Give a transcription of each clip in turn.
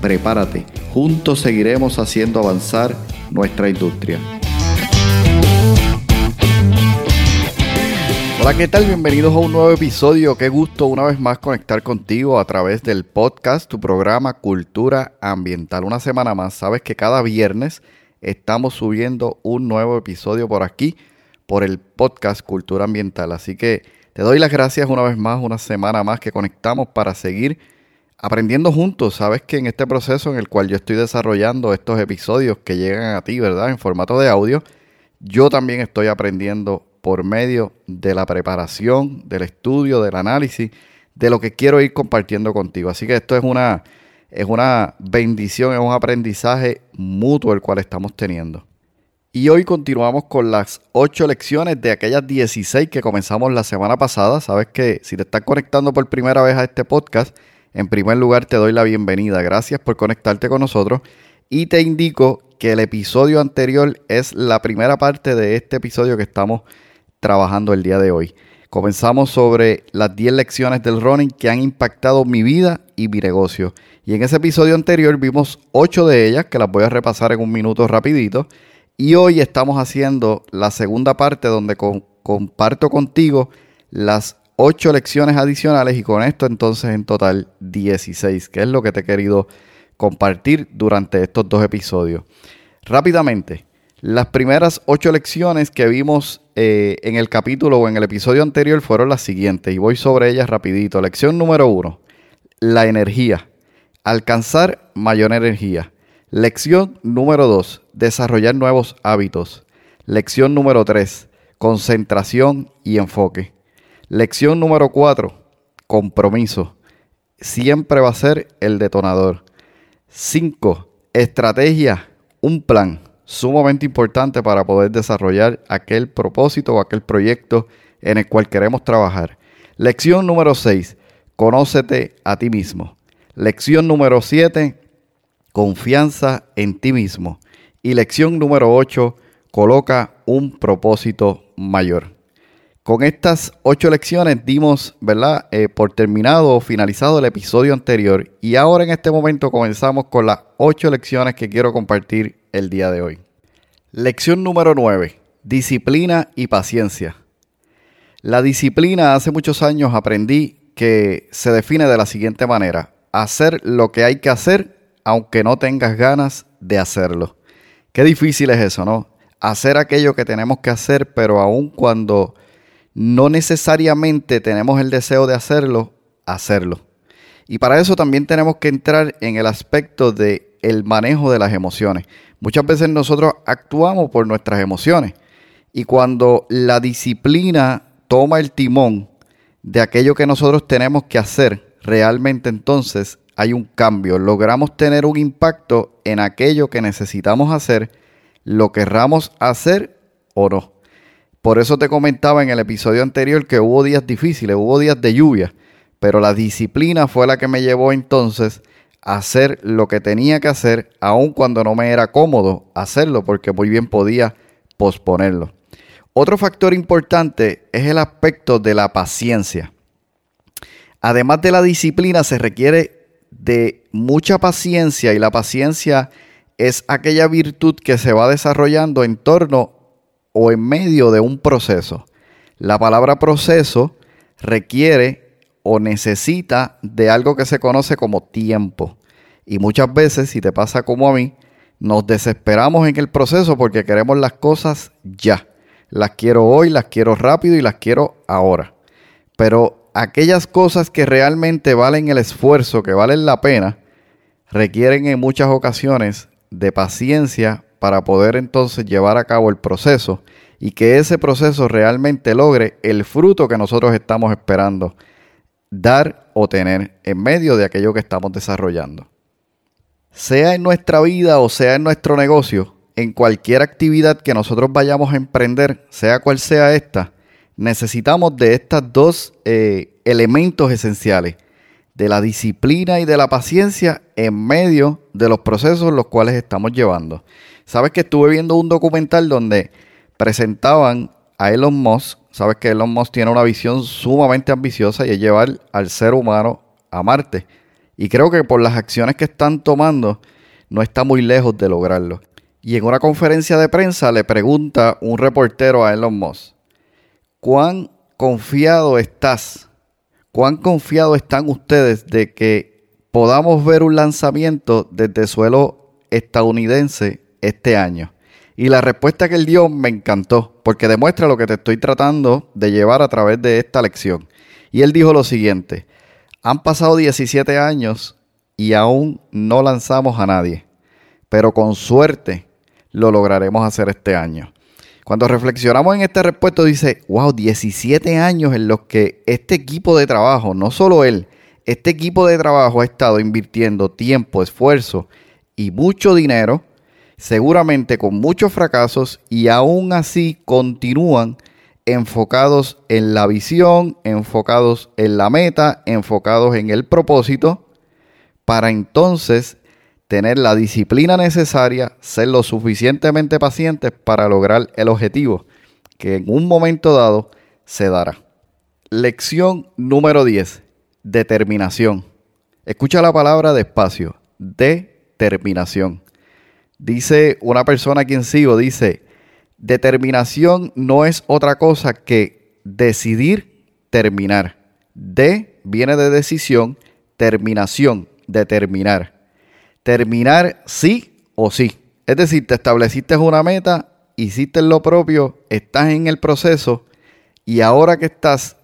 Prepárate, juntos seguiremos haciendo avanzar nuestra industria. Hola, ¿qué tal? Bienvenidos a un nuevo episodio. Qué gusto una vez más conectar contigo a través del podcast, tu programa Cultura Ambiental. Una semana más, sabes que cada viernes estamos subiendo un nuevo episodio por aquí, por el podcast Cultura Ambiental. Así que te doy las gracias una vez más, una semana más que conectamos para seguir aprendiendo juntos. Sabes que en este proceso en el cual yo estoy desarrollando estos episodios que llegan a ti, ¿verdad? En formato de audio, yo también estoy aprendiendo por medio de la preparación, del estudio, del análisis, de lo que quiero ir compartiendo contigo. Así que esto es una, es una bendición, es un aprendizaje mutuo el cual estamos teniendo. Y hoy continuamos con las ocho lecciones de aquellas 16 que comenzamos la semana pasada. Sabes que si te estás conectando por primera vez a este podcast, en primer lugar te doy la bienvenida. Gracias por conectarte con nosotros. Y te indico que el episodio anterior es la primera parte de este episodio que estamos trabajando el día de hoy. Comenzamos sobre las 10 lecciones del running que han impactado mi vida y mi negocio. Y en ese episodio anterior vimos 8 de ellas, que las voy a repasar en un minuto rapidito. Y hoy estamos haciendo la segunda parte donde comparto contigo las 8 lecciones adicionales y con esto entonces en total 16, que es lo que te he querido compartir durante estos dos episodios. Rápidamente, las primeras ocho lecciones que vimos eh, en el capítulo o en el episodio anterior fueron las siguientes y voy sobre ellas rapidito. Lección número uno, la energía. Alcanzar mayor energía. Lección número dos, desarrollar nuevos hábitos. Lección número tres, concentración y enfoque. Lección número cuatro, compromiso. Siempre va a ser el detonador. Cinco, estrategia, un plan sumamente importante para poder desarrollar aquel propósito o aquel proyecto en el cual queremos trabajar. Lección número 6, conócete a ti mismo. Lección número 7, confianza en ti mismo. Y lección número 8, coloca un propósito mayor. Con estas ocho lecciones dimos, ¿verdad? Eh, por terminado o finalizado el episodio anterior. Y ahora en este momento comenzamos con las ocho lecciones que quiero compartir el día de hoy. Lección número 9. Disciplina y paciencia. La disciplina hace muchos años aprendí que se define de la siguiente manera. Hacer lo que hay que hacer aunque no tengas ganas de hacerlo. Qué difícil es eso, ¿no? Hacer aquello que tenemos que hacer, pero aun cuando no necesariamente tenemos el deseo de hacerlo, hacerlo. Y para eso también tenemos que entrar en el aspecto de el manejo de las emociones. Muchas veces nosotros actuamos por nuestras emociones y cuando la disciplina toma el timón de aquello que nosotros tenemos que hacer, realmente entonces hay un cambio. Logramos tener un impacto en aquello que necesitamos hacer, lo querramos hacer o no. Por eso te comentaba en el episodio anterior que hubo días difíciles, hubo días de lluvia, pero la disciplina fue la que me llevó entonces hacer lo que tenía que hacer, aun cuando no me era cómodo hacerlo, porque muy bien podía posponerlo. Otro factor importante es el aspecto de la paciencia. Además de la disciplina, se requiere de mucha paciencia y la paciencia es aquella virtud que se va desarrollando en torno o en medio de un proceso. La palabra proceso requiere o necesita de algo que se conoce como tiempo. Y muchas veces, si te pasa como a mí, nos desesperamos en el proceso porque queremos las cosas ya. Las quiero hoy, las quiero rápido y las quiero ahora. Pero aquellas cosas que realmente valen el esfuerzo, que valen la pena, requieren en muchas ocasiones de paciencia para poder entonces llevar a cabo el proceso y que ese proceso realmente logre el fruto que nosotros estamos esperando dar o tener en medio de aquello que estamos desarrollando. Sea en nuestra vida o sea en nuestro negocio, en cualquier actividad que nosotros vayamos a emprender, sea cual sea esta, necesitamos de estos dos eh, elementos esenciales, de la disciplina y de la paciencia en medio de los procesos los cuales estamos llevando. Sabes que estuve viendo un documental donde presentaban a Elon Musk. Sabes que Elon Musk tiene una visión sumamente ambiciosa y es llevar al ser humano a Marte. Y creo que por las acciones que están tomando, no está muy lejos de lograrlo. Y en una conferencia de prensa le pregunta un reportero a Elon Musk, ¿cuán confiado estás? ¿Cuán confiado están ustedes de que podamos ver un lanzamiento desde suelo estadounidense este año? Y la respuesta que él dio me encantó, porque demuestra lo que te estoy tratando de llevar a través de esta lección. Y él dijo lo siguiente, han pasado 17 años y aún no lanzamos a nadie, pero con suerte lo lograremos hacer este año. Cuando reflexionamos en esta respuesta dice, wow, 17 años en los que este equipo de trabajo, no solo él, este equipo de trabajo ha estado invirtiendo tiempo, esfuerzo y mucho dinero, seguramente con muchos fracasos y aún así continúan enfocados en la visión, enfocados en la meta, enfocados en el propósito, para entonces tener la disciplina necesaria, ser lo suficientemente pacientes para lograr el objetivo que en un momento dado se dará. Lección número 10. Determinación. Escucha la palabra despacio. Determinación. Dice una persona quien sigo, dice, determinación no es otra cosa que decidir terminar. De viene de decisión, terminación, determinar terminar sí o sí. Es decir, te estableciste una meta, hiciste lo propio, estás en el proceso y ahora que estás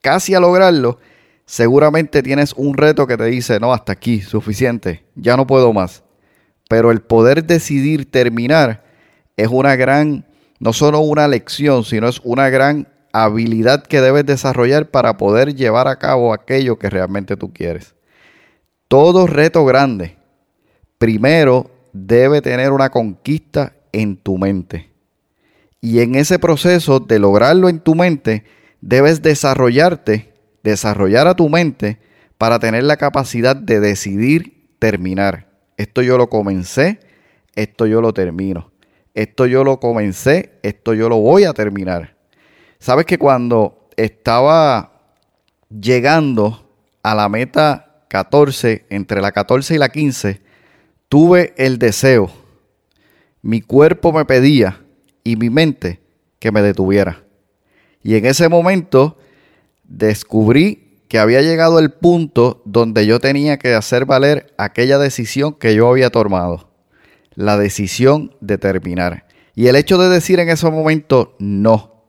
casi a lograrlo, seguramente tienes un reto que te dice, no, hasta aquí, suficiente, ya no puedo más. Pero el poder decidir terminar es una gran, no solo una lección, sino es una gran habilidad que debes desarrollar para poder llevar a cabo aquello que realmente tú quieres. Todo reto grande primero debe tener una conquista en tu mente. Y en ese proceso de lograrlo en tu mente, debes desarrollarte, desarrollar a tu mente para tener la capacidad de decidir terminar. Esto yo lo comencé, esto yo lo termino. Esto yo lo comencé, esto yo lo voy a terminar. Sabes que cuando estaba llegando a la meta 14, entre la 14 y la 15, tuve el deseo, mi cuerpo me pedía y mi mente que me detuviera. Y en ese momento descubrí que había llegado el punto donde yo tenía que hacer valer aquella decisión que yo había tomado, la decisión de terminar. Y el hecho de decir en ese momento, no,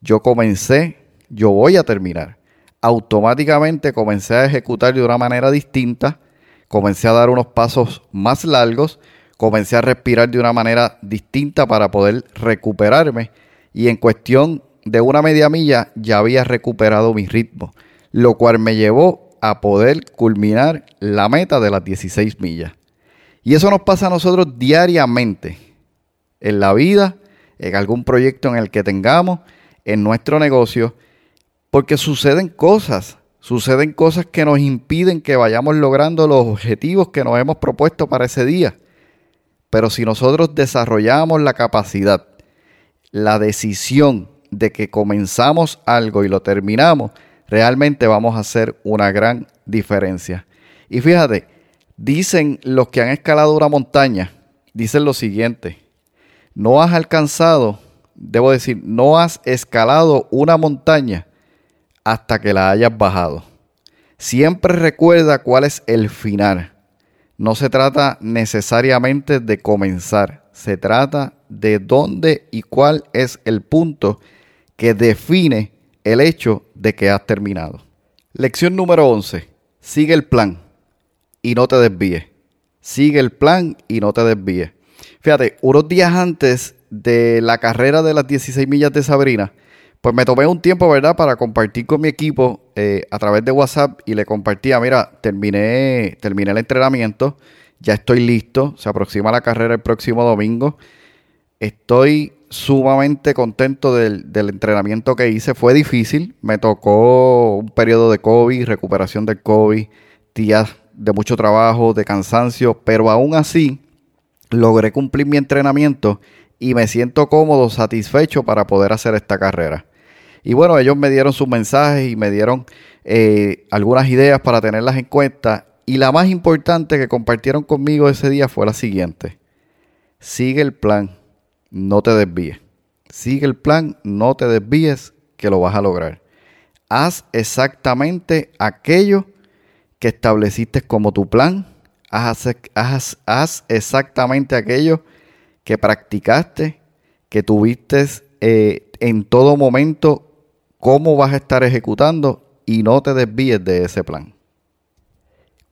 yo comencé, yo voy a terminar. Automáticamente comencé a ejecutar de una manera distinta comencé a dar unos pasos más largos, comencé a respirar de una manera distinta para poder recuperarme y en cuestión de una media milla ya había recuperado mi ritmo, lo cual me llevó a poder culminar la meta de las 16 millas. Y eso nos pasa a nosotros diariamente, en la vida, en algún proyecto en el que tengamos, en nuestro negocio, porque suceden cosas Suceden cosas que nos impiden que vayamos logrando los objetivos que nos hemos propuesto para ese día. Pero si nosotros desarrollamos la capacidad, la decisión de que comenzamos algo y lo terminamos, realmente vamos a hacer una gran diferencia. Y fíjate, dicen los que han escalado una montaña, dicen lo siguiente, no has alcanzado, debo decir, no has escalado una montaña hasta que la hayas bajado. Siempre recuerda cuál es el final. No se trata necesariamente de comenzar, se trata de dónde y cuál es el punto que define el hecho de que has terminado. Lección número 11. Sigue el plan y no te desvíes. Sigue el plan y no te desvíes. Fíjate, unos días antes de la carrera de las 16 millas de Sabrina, pues me tomé un tiempo, ¿verdad?, para compartir con mi equipo eh, a través de WhatsApp y le compartía, mira, terminé, terminé el entrenamiento, Ya estoy listo. Se aproxima la carrera el próximo domingo. Estoy sumamente contento del, entrenamiento que hice. Fue difícil. Me tocó un periodo de COVID, recuperación del COVID, días de mucho trabajo, de cansancio, pero aún así logré cumplir mi entrenamiento y me siento cómodo, satisfecho para poder hacer esta carrera. Y bueno, ellos me dieron sus mensajes y me dieron eh, algunas ideas para tenerlas en cuenta. Y la más importante que compartieron conmigo ese día fue la siguiente. Sigue el plan, no te desvíes. Sigue el plan, no te desvíes, que lo vas a lograr. Haz exactamente aquello que estableciste como tu plan. Haz, exactamente aquello que practicaste, que tuviste eh, en todo momento cómo vas a estar ejecutando y no te desvíes de ese plan.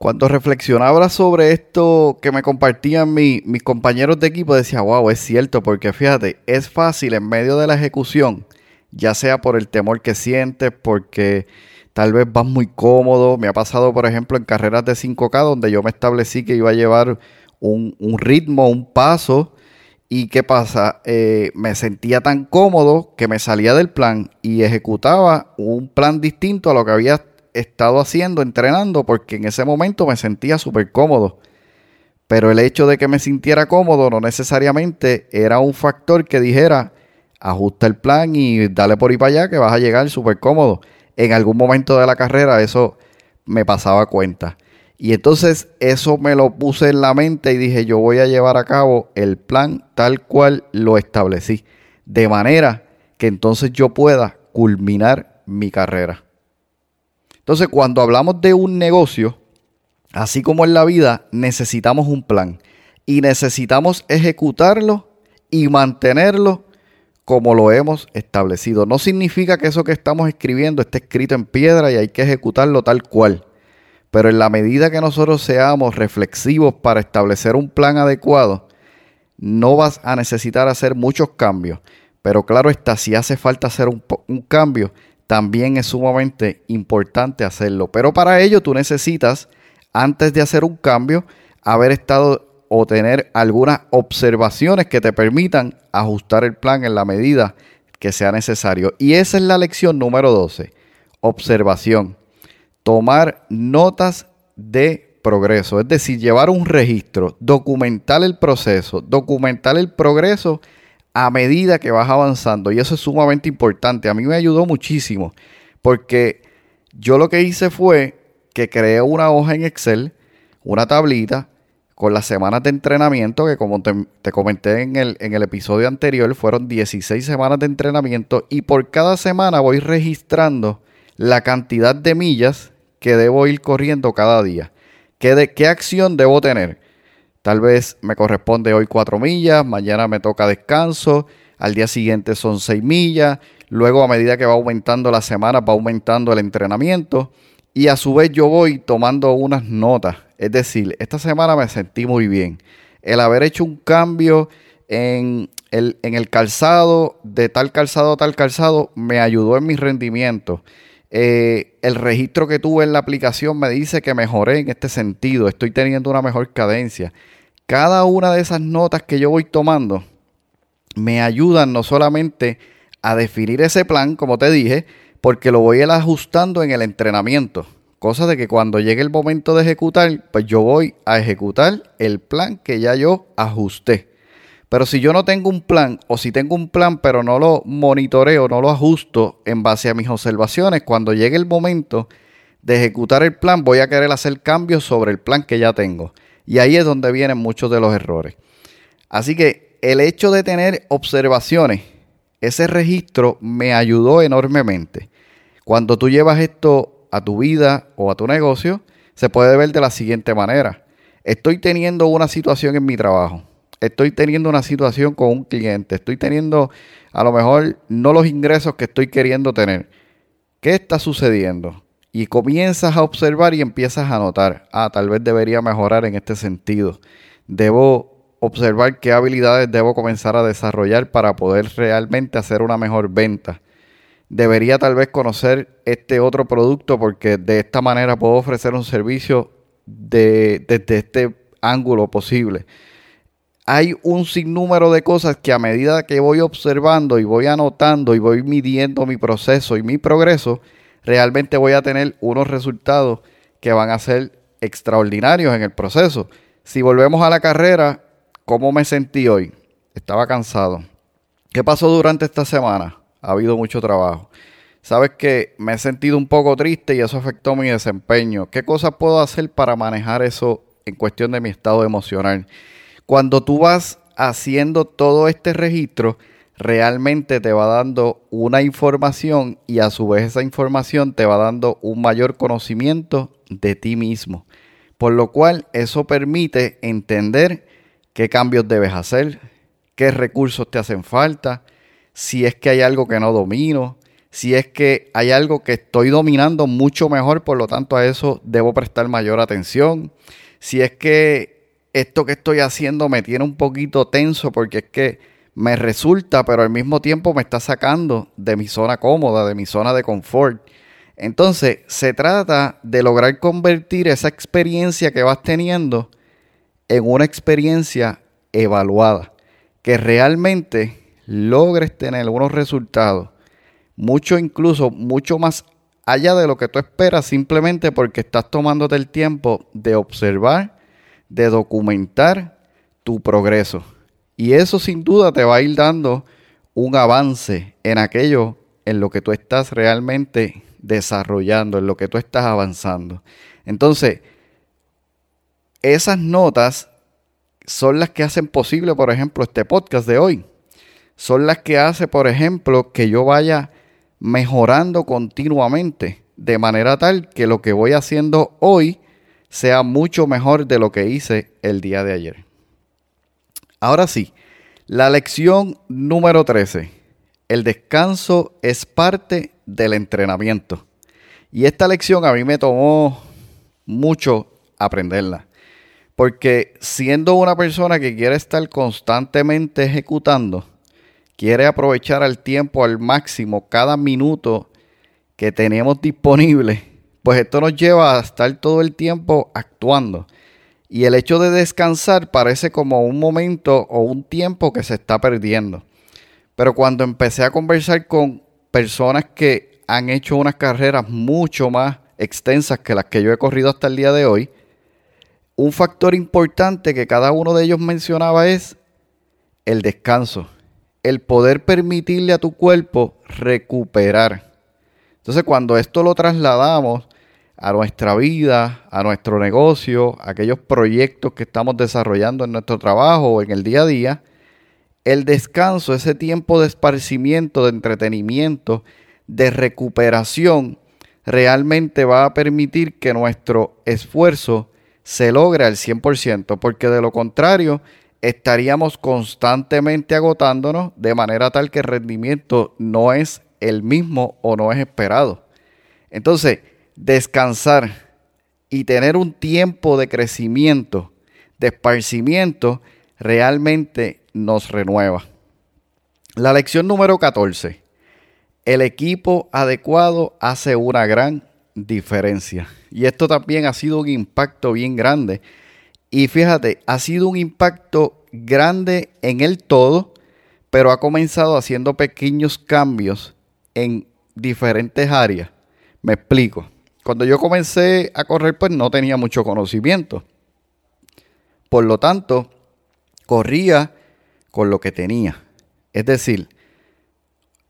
Cuando reflexionaba sobre esto que me compartían mis compañeros de equipo, decía, wow, es cierto, porque fíjate, es fácil en medio de la ejecución, ya sea por el temor que sientes, porque tal vez vas muy cómodo. Me ha pasado, por ejemplo, en carreras de 5K, donde yo me establecí que iba a llevar un, un ritmo, un paso, ¿Y qué pasa? Eh, me sentía tan cómodo que me salía del plan y ejecutaba un plan distinto a lo que había estado haciendo, entrenando, porque en ese momento me sentía súper cómodo. Pero el hecho de que me sintiera cómodo no necesariamente era un factor que dijera, ajusta el plan y dale por ahí para allá que vas a llegar súper cómodo. En algún momento de la carrera eso me pasaba cuenta. Y entonces eso me lo puse en la mente y dije, yo voy a llevar a cabo el plan tal cual lo establecí. De manera que entonces yo pueda culminar mi carrera. Entonces cuando hablamos de un negocio, así como en la vida, necesitamos un plan. Y necesitamos ejecutarlo y mantenerlo como lo hemos establecido. No significa que eso que estamos escribiendo esté escrito en piedra y hay que ejecutarlo tal cual pero en la medida que nosotros seamos reflexivos para establecer un plan adecuado, no vas a necesitar hacer muchos cambios. Pero claro está, si hace falta hacer un, cambio, también es sumamente importante hacerlo. Pero para ello tú necesitas, antes de hacer un cambio, haber estado o tener algunas observaciones que te permitan ajustar el plan en la medida que sea necesario. Y esa es la lección número 12. Observación tomar notas de progreso, es decir, llevar un registro, documentar el proceso, documentar el progreso a medida que vas avanzando. Y eso es sumamente importante. A mí me ayudó muchísimo porque yo lo que hice fue que creé una hoja en Excel, una tablita con las semanas de entrenamiento, que como te, comenté en el, en el episodio anterior, fueron 16 semanas de entrenamiento y por cada semana voy registrando la cantidad de millas que debo ir corriendo cada día. ¿Qué, de, qué acción debo tener? Tal vez me corresponde hoy cuatro millas, mañana me toca descanso, al día siguiente son seis millas, luego a medida que va aumentando la semana va aumentando el entrenamiento y a su vez yo voy tomando unas notas. Es decir, esta semana me sentí muy bien. El haber hecho un cambio en el, en el calzado, de tal calzado a tal calzado, me ayudó en mi rendimiento. Eh, el registro que tuve en la aplicación me dice que mejoré en este sentido, estoy teniendo una mejor cadencia. Cada una de esas notas que yo voy tomando me ayudan no solamente a definir ese plan, como te dije, porque lo voy a ir ajustando en el entrenamiento. Cosa de que cuando llegue el momento de ejecutar, pues yo voy a ejecutar el plan que ya yo ajusté. Pero si yo no tengo un plan, o si tengo un plan pero no lo monitoreo, no lo ajusto en base a mis observaciones, cuando llegue el momento de ejecutar el plan, voy a querer hacer cambios sobre el plan que ya tengo. Y ahí es donde vienen muchos de los errores. Así que el hecho de tener observaciones, ese registro me ayudó enormemente. Cuando tú llevas esto a tu vida o a tu negocio, se puede ver de la siguiente manera. Estoy teniendo una situación en mi trabajo estoy teniendo una situación con un cliente, estoy teniendo a lo mejor no los ingresos que estoy queriendo tener. ¿Qué está sucediendo? Y comienzas a observar y empiezas a notar, ah, tal vez debería mejorar en este sentido. Debo observar qué habilidades debo comenzar a desarrollar para poder realmente hacer una mejor venta. Debería tal vez conocer este otro producto porque de esta manera puedo ofrecer un servicio de, desde este ángulo posible. Hay un sinnúmero de cosas que a medida que voy observando y voy anotando y voy midiendo mi proceso y mi progreso, realmente voy a tener unos resultados que van a ser extraordinarios en el proceso. Si volvemos a la carrera, ¿cómo me sentí hoy? Estaba cansado. ¿Qué pasó durante esta semana? Ha habido mucho trabajo. Sabes que me he sentido un poco triste y eso afectó mi desempeño. ¿Qué cosas puedo hacer para manejar eso en cuestión de mi estado emocional? Cuando tú vas haciendo todo este registro, realmente te va dando una información y a su vez esa información te va dando un mayor conocimiento de ti mismo. Por lo cual eso permite entender qué cambios debes hacer, qué recursos te hacen falta, si es que hay algo que no domino, si es que hay algo que estoy dominando mucho mejor, por lo tanto a eso debo prestar mayor atención, si es que esto que estoy haciendo me tiene un poquito tenso porque es que me resulta, pero al mismo tiempo me está sacando de mi zona cómoda, de mi zona de confort. Entonces, se trata de lograr convertir esa experiencia que vas teniendo en una experiencia evaluada, que realmente logres tener unos resultados, mucho incluso, mucho más allá de lo que tú esperas, simplemente porque estás tomándote el tiempo de observar, de documentar tu progreso. Y eso sin duda te va a ir dando un avance en aquello en lo que tú estás realmente desarrollando, en lo que tú estás avanzando. Entonces, esas notas son las que hacen posible, por ejemplo, este podcast de hoy. Son las que hace, por ejemplo, que yo vaya mejorando continuamente, de manera tal que lo que voy haciendo hoy sea mucho mejor de lo que hice el día de ayer. Ahora sí, la lección número 13. El descanso es parte del entrenamiento. Y esta lección a mí me tomó mucho aprenderla. Porque siendo una persona que quiere estar constantemente ejecutando, quiere aprovechar al tiempo al máximo cada minuto que tenemos disponible, pues esto nos lleva a estar todo el tiempo actuando. Y el hecho de descansar parece como un momento o un tiempo que se está perdiendo. Pero cuando empecé a conversar con personas que han hecho unas carreras mucho más extensas que las que yo he corrido hasta el día de hoy, un factor importante que cada uno de ellos mencionaba es el descanso, el poder permitirle a tu cuerpo recuperar. Entonces cuando esto lo trasladamos a nuestra vida, a nuestro negocio, a aquellos proyectos que estamos desarrollando en nuestro trabajo o en el día a día, el descanso, ese tiempo de esparcimiento, de entretenimiento, de recuperación realmente va a permitir que nuestro esfuerzo se logre al 100%, porque de lo contrario estaríamos constantemente agotándonos de manera tal que el rendimiento no es el mismo o no es esperado. Entonces, descansar y tener un tiempo de crecimiento, de esparcimiento, realmente nos renueva. La lección número 14 el equipo adecuado hace una gran diferencia. Y esto también ha sido un impacto bien grande. Y fíjate, ha sido un impacto grande en el todo, pero ha comenzado haciendo pequeños cambios en diferentes áreas. Me explico. Cuando yo comencé a correr, pues no tenía mucho conocimiento. Por lo tanto, corría con lo que tenía. Es decir,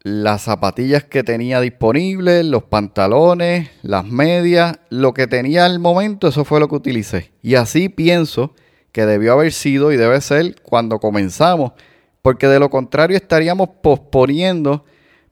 las zapatillas que tenía disponibles, los pantalones, las medias, lo que tenía al momento, eso fue lo que utilicé. Y así pienso que debió haber sido y debe ser cuando comenzamos, porque de lo contrario estaríamos posponiendo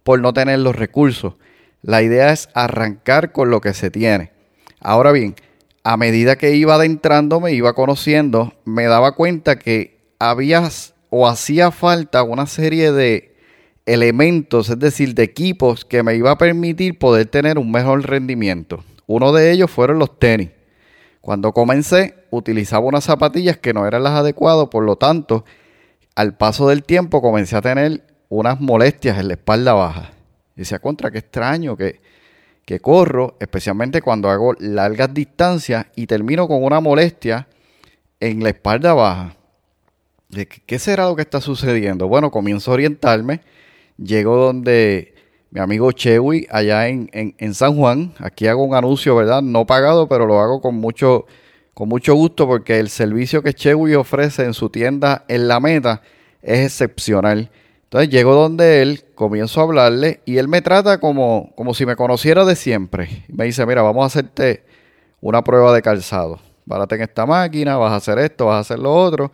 por no tener los recursos. La idea es arrancar con lo que se tiene. Ahora bien, a medida que iba adentrando, me iba conociendo, me daba cuenta que había o hacía falta una serie de elementos, es decir, de equipos que me iba a permitir poder tener un mejor rendimiento. Uno de ellos fueron los tenis. Cuando comencé, utilizaba unas zapatillas que no eran las adecuadas, por lo tanto, al paso del tiempo comencé a tener unas molestias en la espalda baja. Y decía, contra, qué extraño que, que corro, especialmente cuando hago largas distancias y termino con una molestia en la espalda baja. ¿Qué será lo que está sucediendo? Bueno, comienzo a orientarme. Llego donde mi amigo Chewy, allá en, San Juan. Aquí hago un anuncio, ¿verdad? No pagado, pero lo hago con mucho, con mucho gusto porque el servicio que Chewy ofrece en su tienda en la meta es excepcional. Entonces llego donde él, comienzo a hablarle y él me trata como, como si me conociera de siempre. Me dice, mira, vamos a hacerte una prueba de calzado. Párate en esta máquina, vas a hacer esto, vas a hacer lo otro.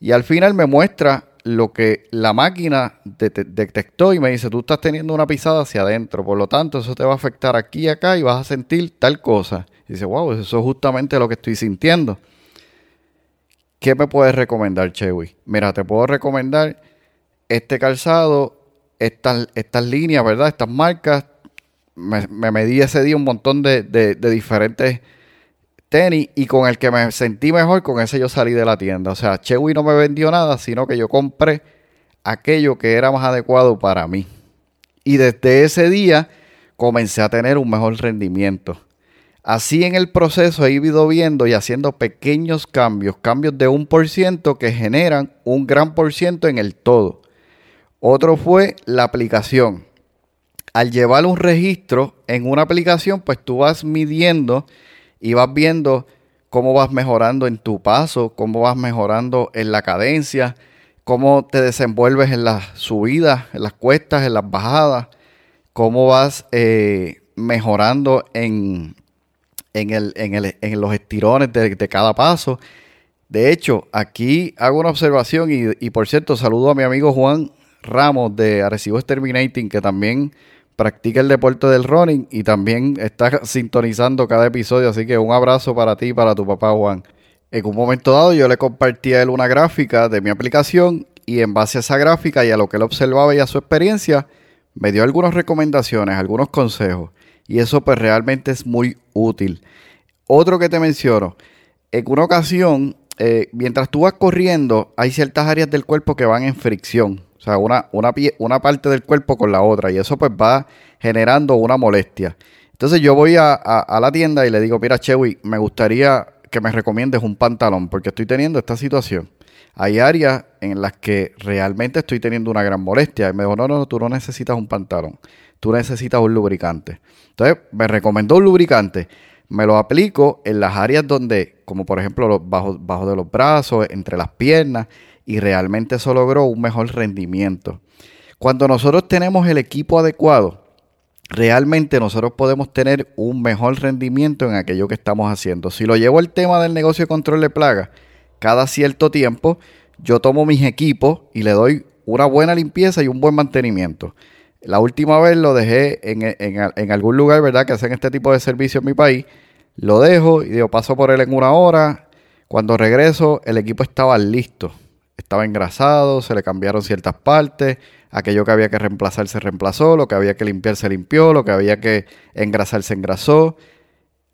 Y al final me muestra lo que la máquina detectó y me dice, tú estás teniendo una pisada hacia adentro, por lo tanto eso te va a afectar aquí y acá y vas a sentir tal cosa. Y dice, wow, eso es justamente lo que estoy sintiendo. ¿Qué me puedes recomendar, Chewy? Mira, te puedo recomendar este calzado, estas, estas líneas, ¿verdad? Estas marcas. Me, medí ese día un montón de, de diferentes tenis y con el que me sentí mejor, con ese yo salí de la tienda. O sea, Chewy no me vendió nada, sino que yo compré aquello que era más adecuado para mí. Y desde ese día comencé a tener un mejor rendimiento. Así en el proceso he ido viendo y haciendo pequeños cambios, cambios de un por ciento que generan un gran por ciento en el todo. Otro fue la aplicación. Al llevar un registro en una aplicación, pues tú vas midiendo y vas viendo cómo vas mejorando en tu paso, cómo vas mejorando en la cadencia, cómo te desenvuelves en las subidas, en las cuestas, en las bajadas, cómo vas eh, mejorando en, en, los estirones de, cada paso. De hecho, aquí hago una observación y, y, por cierto saludo a mi amigo Juan Ramos de Arecibo Exterminating que también practica el deporte del running y también está sintonizando cada episodio. Así que un abrazo para ti y para tu papá Juan. En un momento dado yo le compartí a él una gráfica de mi aplicación y en base a esa gráfica y a lo que él observaba y a su experiencia, me dio algunas recomendaciones, algunos consejos. Y eso pues realmente es muy útil. Otro que te menciono, en una ocasión, eh, mientras tú vas corriendo, hay ciertas áreas del cuerpo que van en fricción. O sea, una, una, una parte del cuerpo con la otra. Y eso pues va generando una molestia. Entonces yo voy a, la tienda y le digo, mira, Chewy, me gustaría que me recomiendes un pantalón porque estoy teniendo esta situación. Hay áreas en las que realmente estoy teniendo una gran molestia. Y me dijo, no, no, tú no necesitas un pantalón. Tú necesitas un lubricante. Entonces me recomendó un lubricante. Me lo aplico en las áreas donde, como por ejemplo, bajo, bajo de los brazos, entre las piernas y realmente eso logró un mejor rendimiento. Cuando nosotros tenemos el equipo adecuado, realmente nosotros podemos tener un mejor rendimiento en aquello que estamos haciendo. Si lo llevo al tema del negocio de control de plagas, cada cierto tiempo yo tomo mis equipos y le doy una buena limpieza y un buen mantenimiento. La última vez lo dejé en, algún lugar, ¿verdad? Que hacen este tipo de servicio en mi país. Lo dejo y digo, paso por él en una hora. Cuando regreso, el equipo estaba listo estaba engrasado, se le cambiaron ciertas partes, aquello que había que reemplazar se reemplazó, lo que había que limpiar se limpió, lo que había que engrasar se engrasó.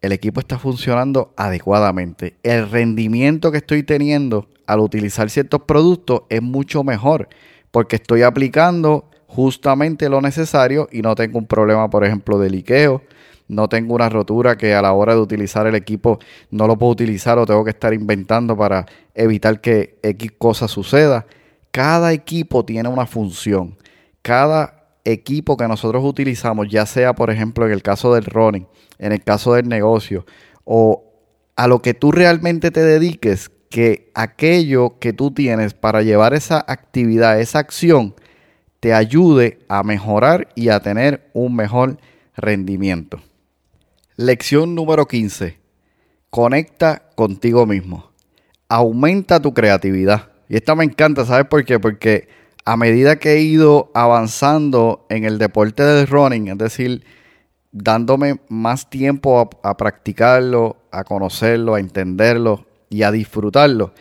El equipo está funcionando adecuadamente. El rendimiento que estoy teniendo al utilizar ciertos productos es mucho mejor porque estoy aplicando justamente lo necesario y no tengo un problema, por ejemplo, de liqueo no tengo una rotura que a la hora de utilizar el equipo no lo puedo utilizar o tengo que estar inventando para evitar que X cosa suceda. Cada equipo tiene una función. Cada equipo que nosotros utilizamos, ya sea por ejemplo en el caso del running, en el caso del negocio o a lo que tú realmente te dediques, que aquello que tú tienes para llevar esa actividad, esa acción, te ayude a mejorar y a tener un mejor rendimiento. Lección número 15. Conecta contigo mismo. Aumenta tu creatividad. Y esta me encanta, ¿sabes por qué? Porque a medida que he ido avanzando en el deporte del running, es decir, dándome más tiempo a, practicarlo, a conocerlo, a entenderlo y a disfrutarlo,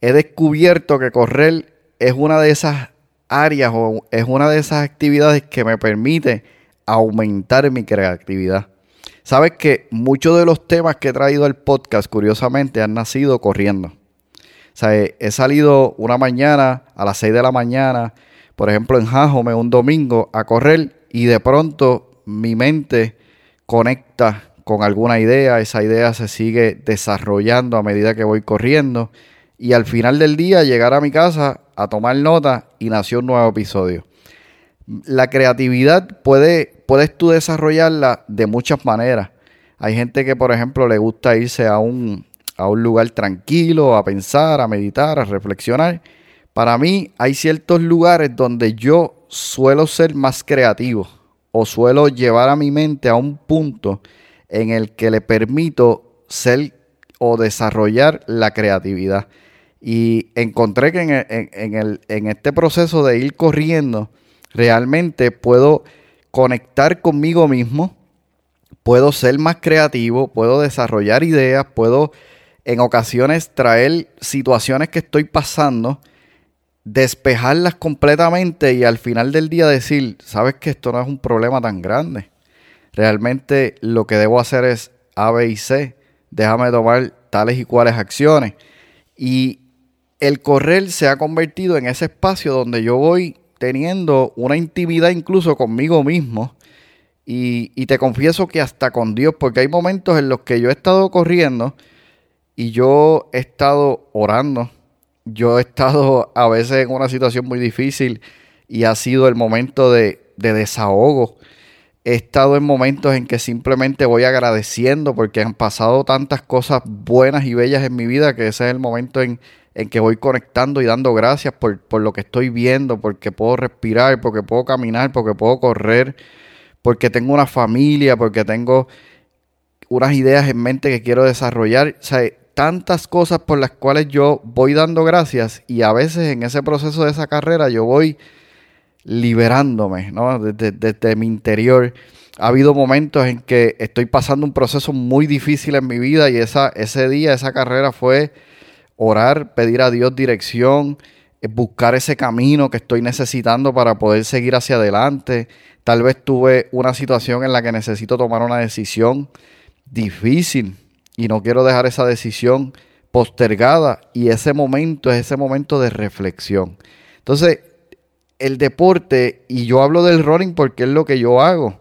he descubierto que correr es una de esas áreas o es una de esas actividades que me permite aumentar mi creatividad. Sabes que muchos de los temas que he traído al podcast, curiosamente, han nacido corriendo. O sea, he, salido una mañana a las 6 de la mañana, por ejemplo, en Jajome, un domingo, a correr y de pronto mi mente conecta con alguna idea, esa idea se sigue desarrollando a medida que voy corriendo y al final del día llegar a mi casa a tomar nota y nació un nuevo episodio. La creatividad puede, puedes tú desarrollarla de muchas maneras. Hay gente que, por ejemplo, le gusta irse a un, a un lugar tranquilo, a pensar, a meditar, a reflexionar. Para mí hay ciertos lugares donde yo suelo ser más creativo o suelo llevar a mi mente a un punto en el que le permito ser o desarrollar la creatividad. Y encontré que en, el, en este proceso de ir corriendo, realmente puedo conectar conmigo mismo, puedo ser más creativo, puedo desarrollar ideas, puedo en ocasiones traer situaciones que estoy pasando, despejarlas completamente y al final del día decir, sabes que esto no es un problema tan grande. Realmente lo que debo hacer es A, B y C. Déjame tomar tales y cuales acciones. Y el correr se ha convertido en ese espacio donde yo voy teniendo una intimidad incluso conmigo mismo. Y, te confieso que hasta con Dios, porque hay momentos en los que yo he estado corriendo y yo he estado orando. Yo he estado a veces en una situación muy difícil y ha sido el momento de, de desahogo. He estado en momentos en que simplemente voy agradeciendo porque han pasado tantas cosas buenas y bellas en mi vida que ese es el momento en, en que voy conectando y dando gracias por, lo que estoy viendo, porque puedo respirar, porque puedo caminar, porque puedo correr, porque tengo una familia, porque tengo unas ideas en mente que quiero desarrollar. O sea, tantas cosas por las cuales yo voy dando gracias y a veces en ese proceso de esa carrera yo voy liberándome, ¿no? Desde, desde mi interior. Ha habido momentos en que estoy pasando un proceso muy difícil en mi vida y esa, ese día, esa carrera fue orar, pedir a Dios dirección, eh, buscar ese camino que estoy necesitando para poder seguir hacia adelante. Tal vez tuve una situación en la que necesito tomar una decisión difícil y no quiero dejar esa decisión postergada y ese momento es ese momento de reflexión. Entonces, el deporte, y yo hablo del running porque es lo que yo hago,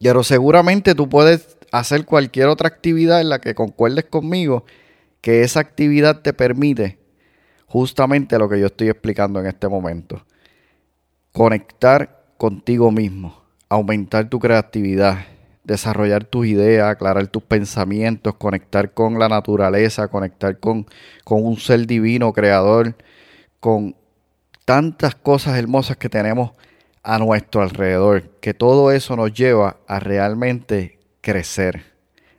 pero seguramente tú puedes hacer cualquier otra actividad en la que concuerdes conmigo que esa actividad te permite justamente lo que yo estoy explicando en este momento. Conectar contigo mismo, aumentar tu creatividad, desarrollar tus ideas, aclarar tus pensamientos, conectar con la naturaleza, conectar con, con un ser divino, creador, con tantas cosas hermosas que tenemos a nuestro alrededor, que todo eso nos lleva a realmente crecer,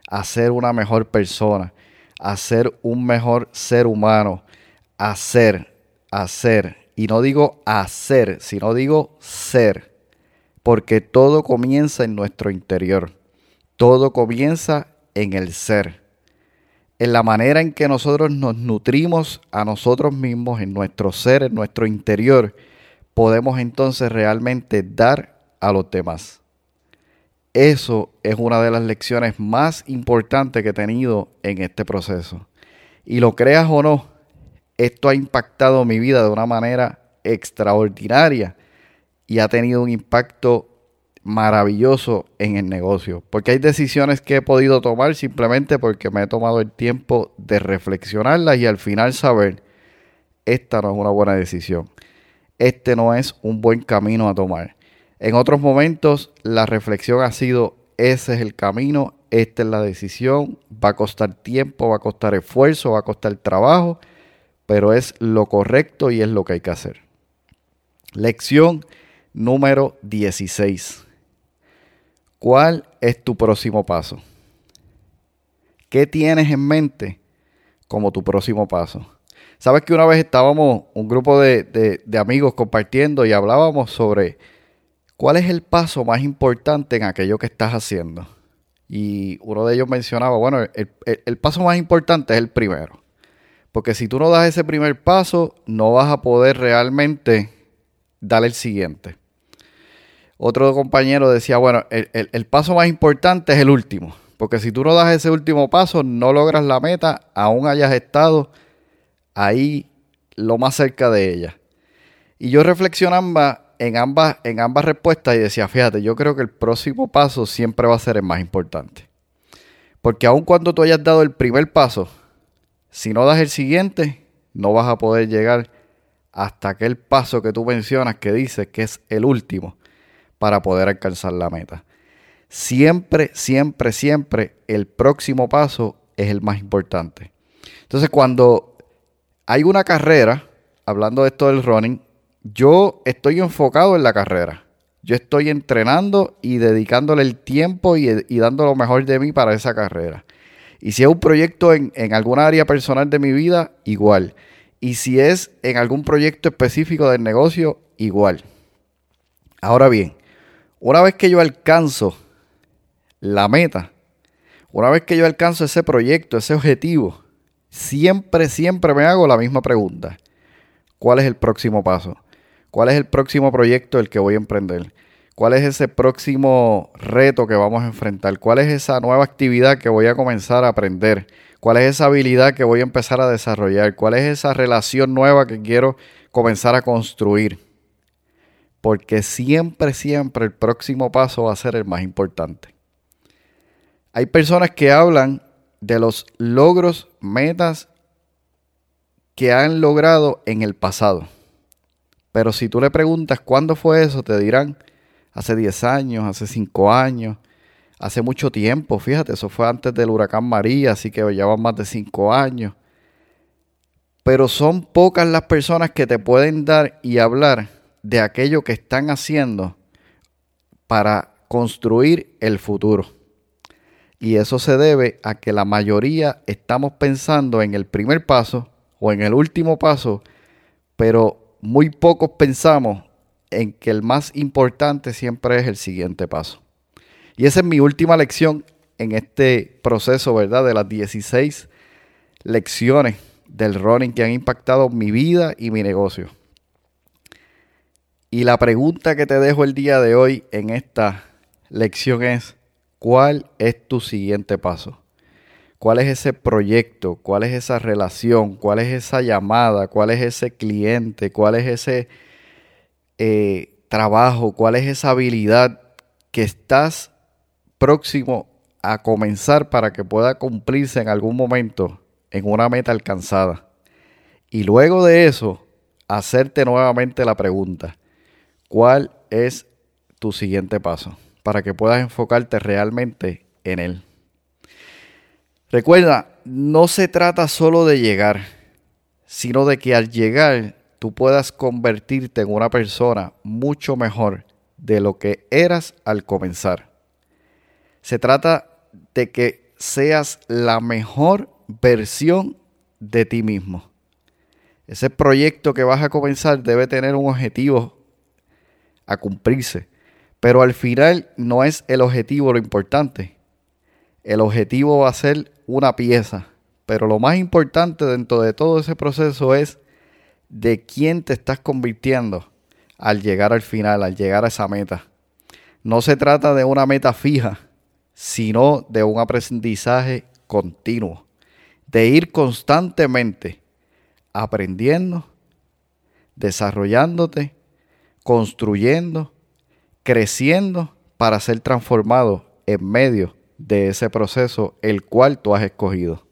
a ser una mejor persona, a ser un mejor ser humano, hacer, hacer. Y no digo hacer, sino digo ser. Porque todo comienza en nuestro interior. Todo comienza en el ser. En la manera en que nosotros nos nutrimos a nosotros mismos, en nuestro ser, en nuestro interior, podemos entonces realmente dar a los demás. Eso es una de las lecciones más importantes que he tenido en este proceso. Y lo creas o no, esto ha impactado mi vida de una manera extraordinaria y ha tenido un impacto maravilloso en el negocio. Porque hay decisiones que he podido tomar simplemente porque me he tomado el tiempo de reflexionarlas y al final saber, esta no es una buena decisión. Este no es un buen camino a tomar. En otros momentos la reflexión ha sido, ese es el camino, esta es la decisión, va a costar tiempo, va a costar esfuerzo, va a costar trabajo, pero es lo correcto y es lo que hay que hacer. Lección número 16. ¿Cuál es tu próximo paso? ¿Qué tienes en mente como tu próximo paso? Sabes que una vez estábamos un grupo de, de amigos compartiendo y hablábamos sobre ¿Cuál es el paso más importante en aquello que estás haciendo? Y uno de ellos mencionaba, bueno, el, paso más importante es el primero. Porque si tú no das ese primer paso, no vas a poder realmente dar el siguiente. Otro compañero decía, bueno, el, paso más importante es el último. Porque si tú no das ese último paso, no logras la meta, aún hayas estado ahí lo más cerca de ella. Y yo reflexionaba en ambas, en ambas respuestas y decía, fíjate, yo creo que el próximo paso siempre va a ser el más importante. Porque aun cuando tú hayas dado el primer paso, si no das el siguiente, no vas a poder llegar hasta aquel paso que tú mencionas que dices que es el último para poder alcanzar la meta. Siempre, siempre, siempre el próximo paso es el más importante. Entonces cuando hay una carrera, hablando de esto del running, yo estoy enfocado en la carrera. Yo estoy entrenando y dedicándole el tiempo y, dando lo mejor de mí para esa carrera. Y si es un proyecto en, en alguna área personal de mi vida, igual. Y si es en algún proyecto específico del negocio, igual. Ahora bien, una vez que yo alcanzo la meta, una vez que yo alcanzo ese proyecto, ese objetivo, siempre, siempre me hago la misma pregunta. ¿Cuál es el próximo paso? ¿Cuál es el próximo proyecto el que voy a emprender? ¿Cuál es ese próximo reto que vamos a enfrentar? ¿Cuál es esa nueva actividad que voy a comenzar a aprender? ¿Cuál es esa habilidad que voy a empezar a desarrollar? ¿Cuál es esa relación nueva que quiero comenzar a construir? Porque siempre, siempre el próximo paso va a ser el más importante. Hay personas que hablan de los logros, metas que han logrado en el pasado. Pero si tú le preguntas cuándo fue eso, te dirán hace 10 años, hace 5 años, hace mucho tiempo. Fíjate, eso fue antes del huracán María, así que llevan más de 5 años. Pero son pocas las personas que te pueden dar y hablar de aquello que están haciendo para construir el futuro. Y eso se debe a que la mayoría estamos pensando en el primer paso o en el último paso, pero muy pocos pensamos en que el más importante siempre es el siguiente paso. Y esa es mi última lección en este proceso, ¿verdad? De las 16 lecciones del running que han impactado mi vida y mi negocio. Y la pregunta que te dejo el día de hoy en esta lección es, ¿Cuál es tu siguiente paso? ¿Cuál es ese proyecto? ¿Cuál es esa relación? ¿Cuál es esa llamada? ¿Cuál es ese cliente? ¿Cuál es ese eh, trabajo? ¿Cuál es esa habilidad que estás próximo a comenzar para que pueda cumplirse en algún momento en una meta alcanzada? Y luego de eso, hacerte nuevamente la pregunta, ¿cuál es tu siguiente paso? para que puedas enfocarte realmente en él. Recuerda, no se trata solo de llegar, sino de que al llegar tú puedas convertirte en una persona mucho mejor de lo que eras al comenzar. Se trata de que seas la mejor versión de ti mismo. Ese proyecto que vas a comenzar debe tener un objetivo a cumplirse. Pero al final no es el objetivo lo importante. El objetivo va a ser una pieza. Pero lo más importante dentro de todo ese proceso es de quién te estás convirtiendo al llegar al final, al llegar a esa meta. No se trata de una meta fija, sino de un aprendizaje continuo. De ir constantemente aprendiendo, desarrollándote, construyendo creciendo para ser transformado en medio de ese proceso el cual tú has escogido.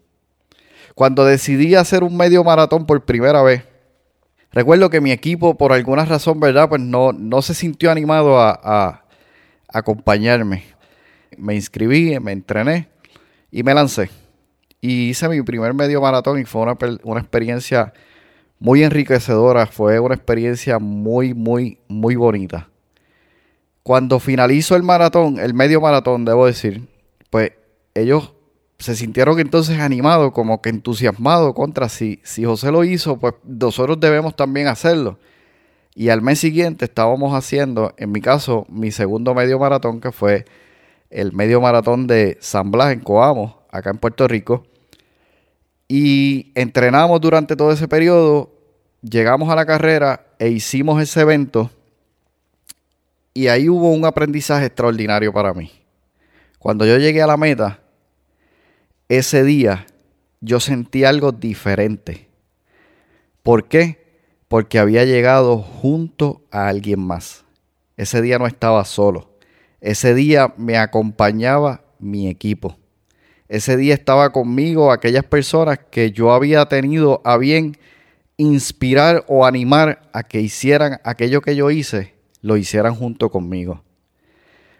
Cuando decidí hacer un medio maratón por primera vez, recuerdo que mi equipo por alguna razón, ¿verdad? Pues no, no se sintió animado a, acompañarme. Me inscribí, me entrené y me lancé. Y hice mi primer medio maratón y fue una, una experiencia muy enriquecedora, fue una experiencia muy, muy, muy bonita. Cuando finalizó el maratón, el medio maratón, debo decir, ellos se sintieron entonces animados, como que entusiasmados contra si, si José lo hizo, pues nosotros debemos también hacerlo. Y al mes siguiente estábamos haciendo, en mi caso, mi segundo medio maratón, que fue el medio maratón de San Blas en Coamo, acá en Puerto Rico. Y entrenamos durante todo ese periodo, llegamos a la carrera e hicimos ese evento y ahí hubo un aprendizaje extraordinario para mí. Cuando yo llegué a la meta, ese día yo sentí algo diferente. ¿Por qué? Porque había llegado junto a alguien más. Ese día no estaba solo. Ese día me acompañaba mi equipo. Ese día estaba conmigo aquellas personas que yo había tenido a bien inspirar o animar a que hicieran aquello que yo hice, lo hicieran junto conmigo.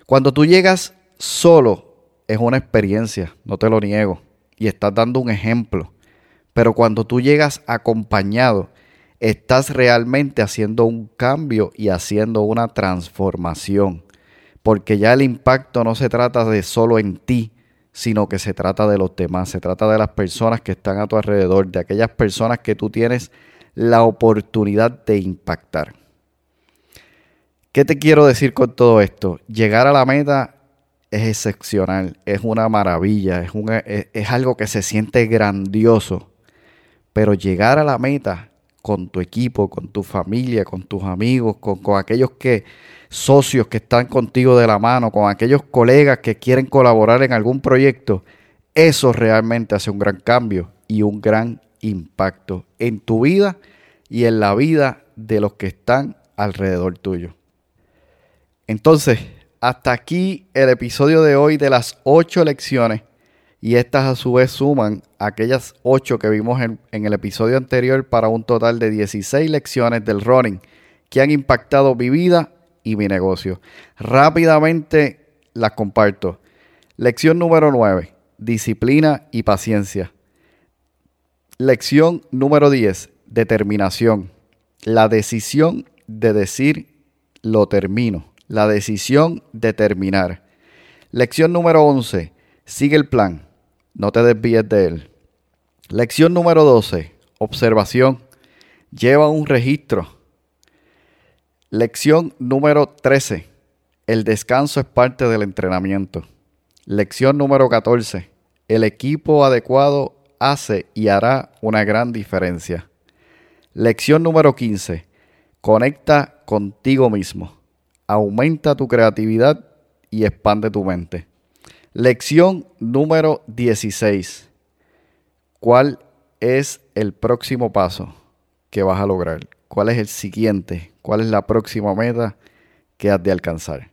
Cuando tú llegas solo, es una experiencia, no te lo niego, y estás dando un ejemplo. Pero cuando tú llegas acompañado, estás realmente haciendo un cambio y haciendo una transformación. Porque ya el impacto no se trata de solo en ti, sino que se trata de los demás, se trata de las personas que están a tu alrededor, de aquellas personas que tú tienes la oportunidad de impactar. ¿Qué te quiero decir con todo esto? Llegar a la meta es excepcional, es una maravilla, es, es, algo que se siente grandioso. Pero llegar a la meta con tu equipo, con tu familia, con tus amigos, con, con aquellos que socios que están contigo de la mano, con aquellos colegas que quieren colaborar en algún proyecto, eso realmente hace un gran cambio y un gran impacto en tu vida y en la vida de los que están alrededor tuyo. Entonces, hasta aquí el episodio de hoy de las ocho lecciones y estas a su vez suman aquellas ocho que vimos en, el episodio anterior para un total de 16 lecciones del running que han impactado mi vida y mi negocio. Rápidamente las comparto. Lección número 9, disciplina y paciencia. Lección número 10, determinación. La decisión de decir lo termino la decisión de terminar. Lección número 11. Sigue el plan. No te desvíes de él. Lección número 12. Observación. Lleva un registro. Lección número 13. El descanso es parte del entrenamiento. Lección número 14. El equipo adecuado hace y hará una gran diferencia. Lección número 15. Conecta contigo mismo aumenta tu creatividad y expande tu mente. Lección número 16. ¿Cuál es el próximo paso que vas a lograr? ¿Cuál es el siguiente? ¿Cuál es la próxima meta que has de alcanzar?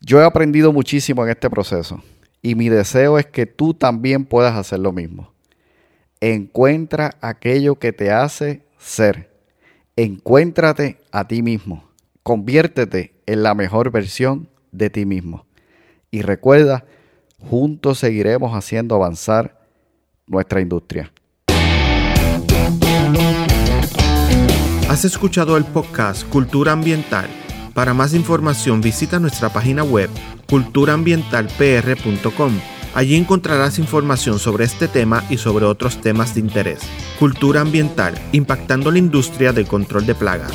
Yo he aprendido muchísimo en este proceso y mi deseo es que tú también puedas hacer lo mismo. Encuentra aquello que te hace ser. Encuéntrate a ti mismo. Conviértete en la mejor versión de ti mismo. Y recuerda, juntos seguiremos haciendo avanzar nuestra industria. Has escuchado el podcast Cultura Ambiental. Para más información visita nuestra página web culturaambientalpr.com. Allí encontrarás información sobre este tema y sobre otros temas de interés. Cultura ambiental, impactando la industria del control de plagas.